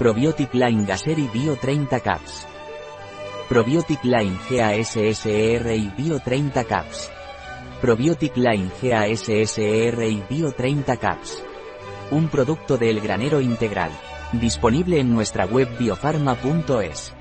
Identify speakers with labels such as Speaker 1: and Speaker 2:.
Speaker 1: Probiotic Line Gaseri Bio 30 Caps. Probiotic Line GASSER y Bio 30 Caps. Probiotic Line GASSER y Bio 30 Caps. Un producto del granero integral. Disponible en nuestra web biofarma.es.